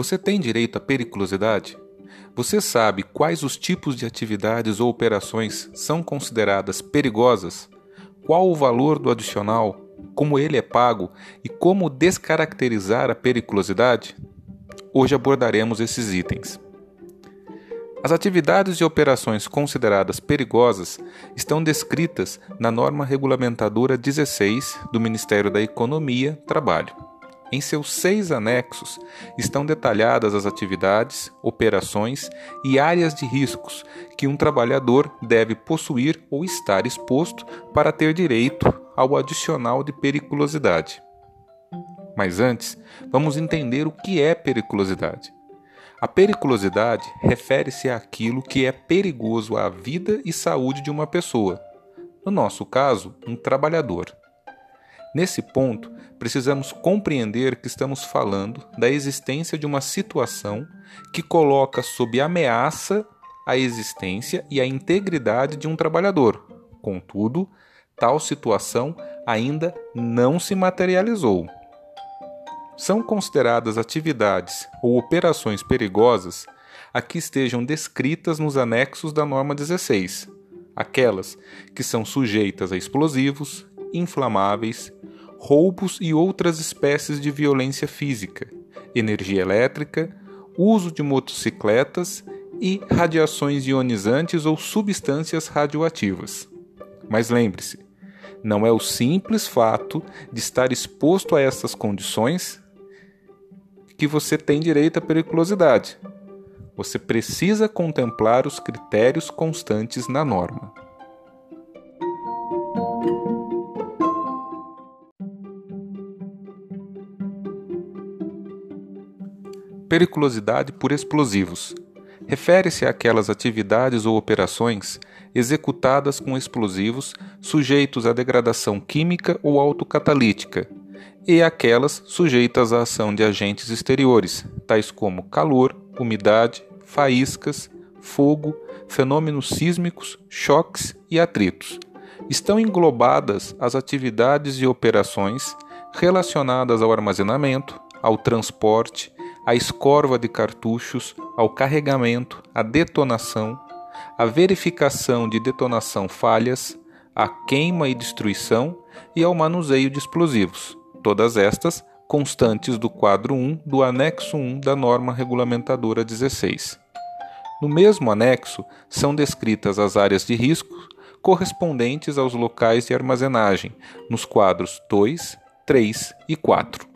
Você tem direito à periculosidade? Você sabe quais os tipos de atividades ou operações são consideradas perigosas? Qual o valor do adicional? Como ele é pago e como descaracterizar a periculosidade? Hoje abordaremos esses itens. As atividades e operações consideradas perigosas estão descritas na norma regulamentadora 16 do Ministério da Economia, Trabalho. Em seus seis anexos estão detalhadas as atividades, operações e áreas de riscos que um trabalhador deve possuir ou estar exposto para ter direito ao adicional de periculosidade. Mas antes, vamos entender o que é periculosidade. A periculosidade refere-se àquilo que é perigoso à vida e saúde de uma pessoa, no nosso caso, um trabalhador. Nesse ponto, precisamos compreender que estamos falando da existência de uma situação que coloca sob ameaça a existência e a integridade de um trabalhador. Contudo, tal situação ainda não se materializou são consideradas atividades ou operações perigosas a que estejam descritas nos anexos da norma 16, aquelas que são sujeitas a explosivos, inflamáveis, roubos e outras espécies de violência física, energia elétrica, uso de motocicletas e radiações ionizantes ou substâncias radioativas. Mas lembre-se, não é o simples fato de estar exposto a essas condições que você tem direito à periculosidade. Você precisa contemplar os critérios constantes na norma. Periculosidade por explosivos. Refere-se àquelas atividades ou operações executadas com explosivos sujeitos à degradação química ou autocatalítica, e aquelas sujeitas à ação de agentes exteriores, tais como calor, umidade, faíscas, fogo, fenômenos sísmicos, choques e atritos. Estão englobadas as atividades e operações relacionadas ao armazenamento, ao transporte, à escorva de cartuchos, ao carregamento, à detonação, à verificação de detonação falhas, à queima e destruição e ao manuseio de explosivos todas estas constantes do quadro 1 do anexo 1 da norma regulamentadora 16. No mesmo anexo são descritas as áreas de risco correspondentes aos locais de armazenagem, nos quadros 2, 3 e 4.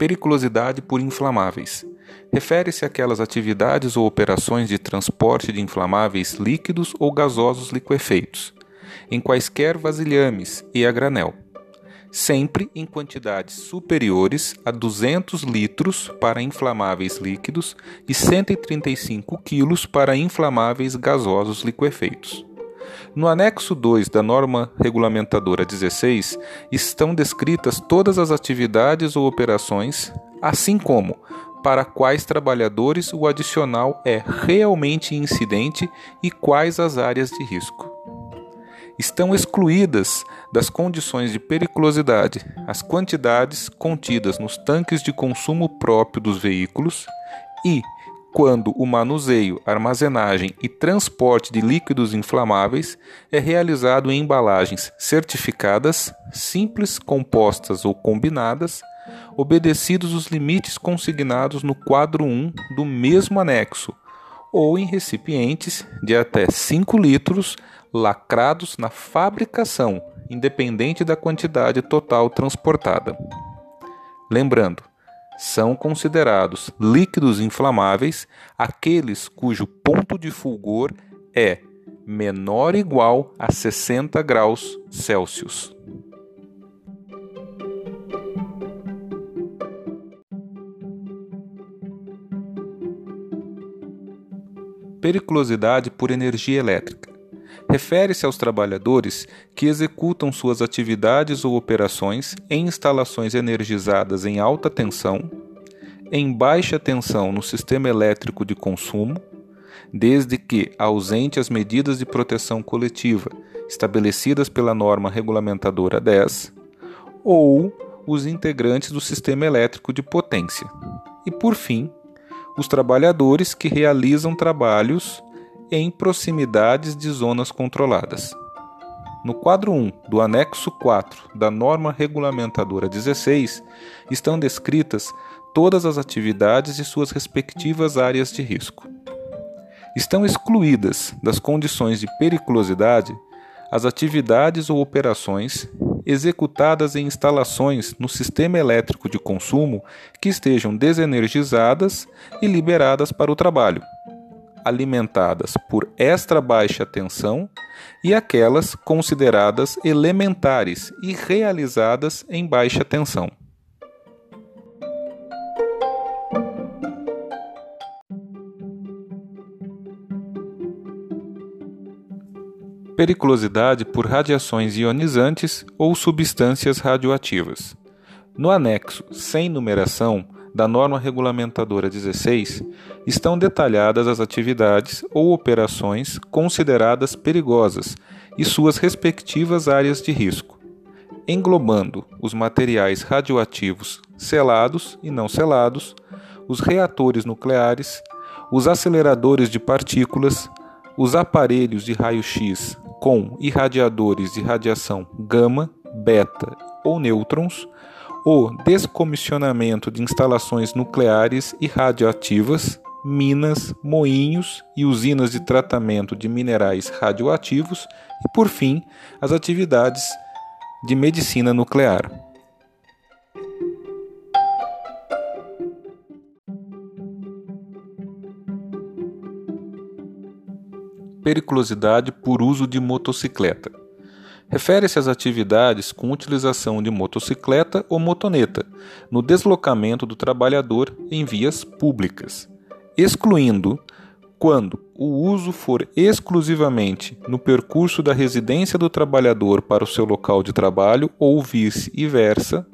Periculosidade por inflamáveis refere-se àquelas atividades ou operações de transporte de inflamáveis líquidos ou gasosos liquefeitos, em quaisquer vasilhames e a granel, sempre em quantidades superiores a 200 litros para inflamáveis líquidos e 135 quilos para inflamáveis gasosos liquefeitos. No anexo 2 da norma regulamentadora 16 estão descritas todas as atividades ou operações, assim como para quais trabalhadores o adicional é realmente incidente e quais as áreas de risco. Estão excluídas das condições de periculosidade as quantidades contidas nos tanques de consumo próprio dos veículos e, quando o manuseio, armazenagem e transporte de líquidos inflamáveis é realizado em embalagens certificadas, simples, compostas ou combinadas, obedecidos os limites consignados no quadro 1 do mesmo anexo, ou em recipientes de até 5 litros lacrados na fabricação, independente da quantidade total transportada. Lembrando, são considerados líquidos inflamáveis aqueles cujo ponto de fulgor é menor ou igual a 60 graus Celsius. Periculosidade por energia elétrica. Refere-se aos trabalhadores que executam suas atividades ou operações em instalações energizadas em alta tensão, em baixa tensão no sistema elétrico de consumo, desde que ausente as medidas de proteção coletiva estabelecidas pela norma regulamentadora 10, ou os integrantes do sistema elétrico de potência. E por fim, os trabalhadores que realizam trabalhos em proximidades de zonas controladas. No quadro 1 do anexo 4 da norma regulamentadora 16 estão descritas todas as atividades e suas respectivas áreas de risco. Estão excluídas das condições de periculosidade as atividades ou operações executadas em instalações no sistema elétrico de consumo que estejam desenergizadas e liberadas para o trabalho, alimentadas por extra baixa tensão e aquelas consideradas elementares e realizadas em baixa tensão. periculosidade por radiações ionizantes ou substâncias radioativas. No anexo sem numeração da norma regulamentadora 16 estão detalhadas as atividades ou operações consideradas perigosas e suas respectivas áreas de risco, englobando os materiais radioativos selados e não selados, os reatores nucleares, os aceleradores de partículas, os aparelhos de raio-x com irradiadores de radiação gama, beta ou nêutrons, o descomissionamento de instalações nucleares e radioativas, minas, moinhos e usinas de tratamento de minerais radioativos e, por fim, as atividades de medicina nuclear. periculosidade por uso de motocicleta. Refere-se às atividades com utilização de motocicleta ou motoneta no deslocamento do trabalhador em vias públicas, excluindo quando o uso for exclusivamente no percurso da residência do trabalhador para o seu local de trabalho ou vice-versa,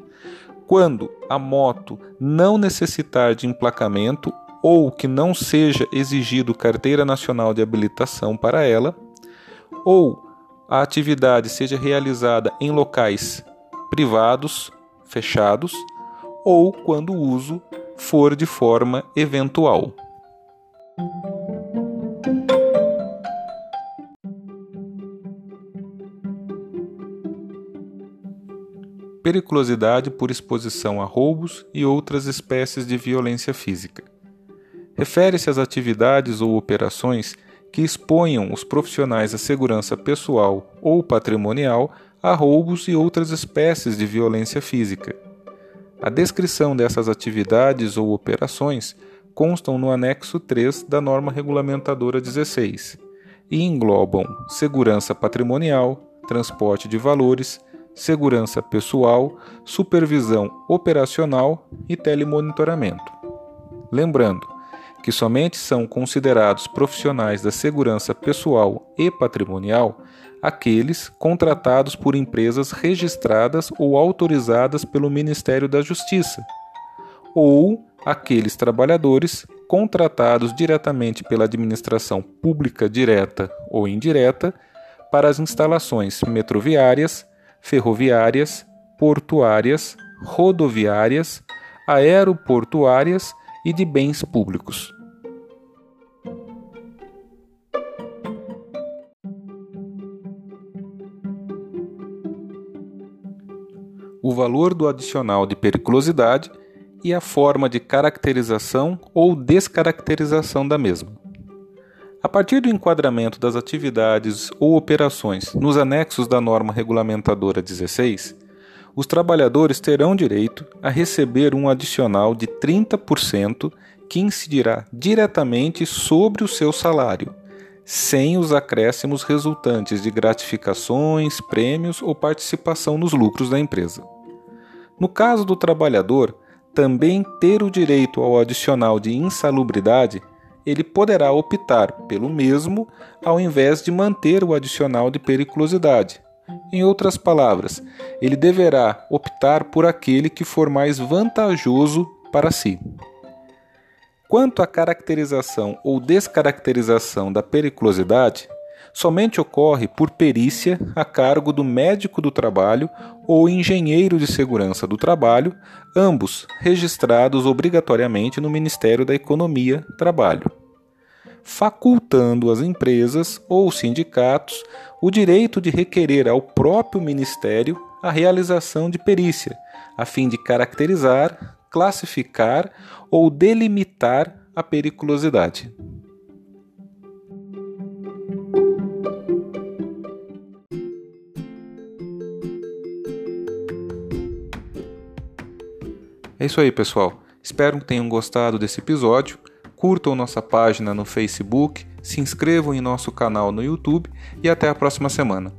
quando a moto não necessitar de emplacamento ou que não seja exigido carteira nacional de habilitação para ela, ou a atividade seja realizada em locais privados, fechados, ou quando o uso for de forma eventual. Periculosidade por exposição a roubos e outras espécies de violência física. Refere-se às atividades ou operações que exponham os profissionais à segurança pessoal ou patrimonial a roubos e outras espécies de violência física. A descrição dessas atividades ou operações constam no anexo 3 da norma regulamentadora 16 e englobam segurança patrimonial, transporte de valores, segurança pessoal, supervisão operacional e telemonitoramento. Lembrando, que somente são considerados profissionais da segurança pessoal e patrimonial aqueles contratados por empresas registradas ou autorizadas pelo Ministério da Justiça, ou aqueles trabalhadores contratados diretamente pela administração pública direta ou indireta para as instalações metroviárias, ferroviárias, portuárias, rodoviárias, aeroportuárias e de bens públicos. Valor do adicional de periculosidade e a forma de caracterização ou descaracterização da mesma. A partir do enquadramento das atividades ou operações nos anexos da norma regulamentadora 16, os trabalhadores terão direito a receber um adicional de 30% que incidirá diretamente sobre o seu salário, sem os acréscimos resultantes de gratificações, prêmios ou participação nos lucros da empresa. No caso do trabalhador também ter o direito ao adicional de insalubridade, ele poderá optar pelo mesmo ao invés de manter o adicional de periculosidade. Em outras palavras, ele deverá optar por aquele que for mais vantajoso para si. Quanto à caracterização ou descaracterização da periculosidade, somente ocorre por perícia a cargo do médico do trabalho ou engenheiro de segurança do trabalho, ambos registrados obrigatoriamente no Ministério da Economia Trabalho, facultando às empresas ou sindicatos o direito de requerer ao próprio Ministério a realização de perícia, a fim de caracterizar, classificar ou delimitar a periculosidade. É isso aí, pessoal. Espero que tenham gostado desse episódio. Curtam nossa página no Facebook, se inscrevam em nosso canal no YouTube e até a próxima semana.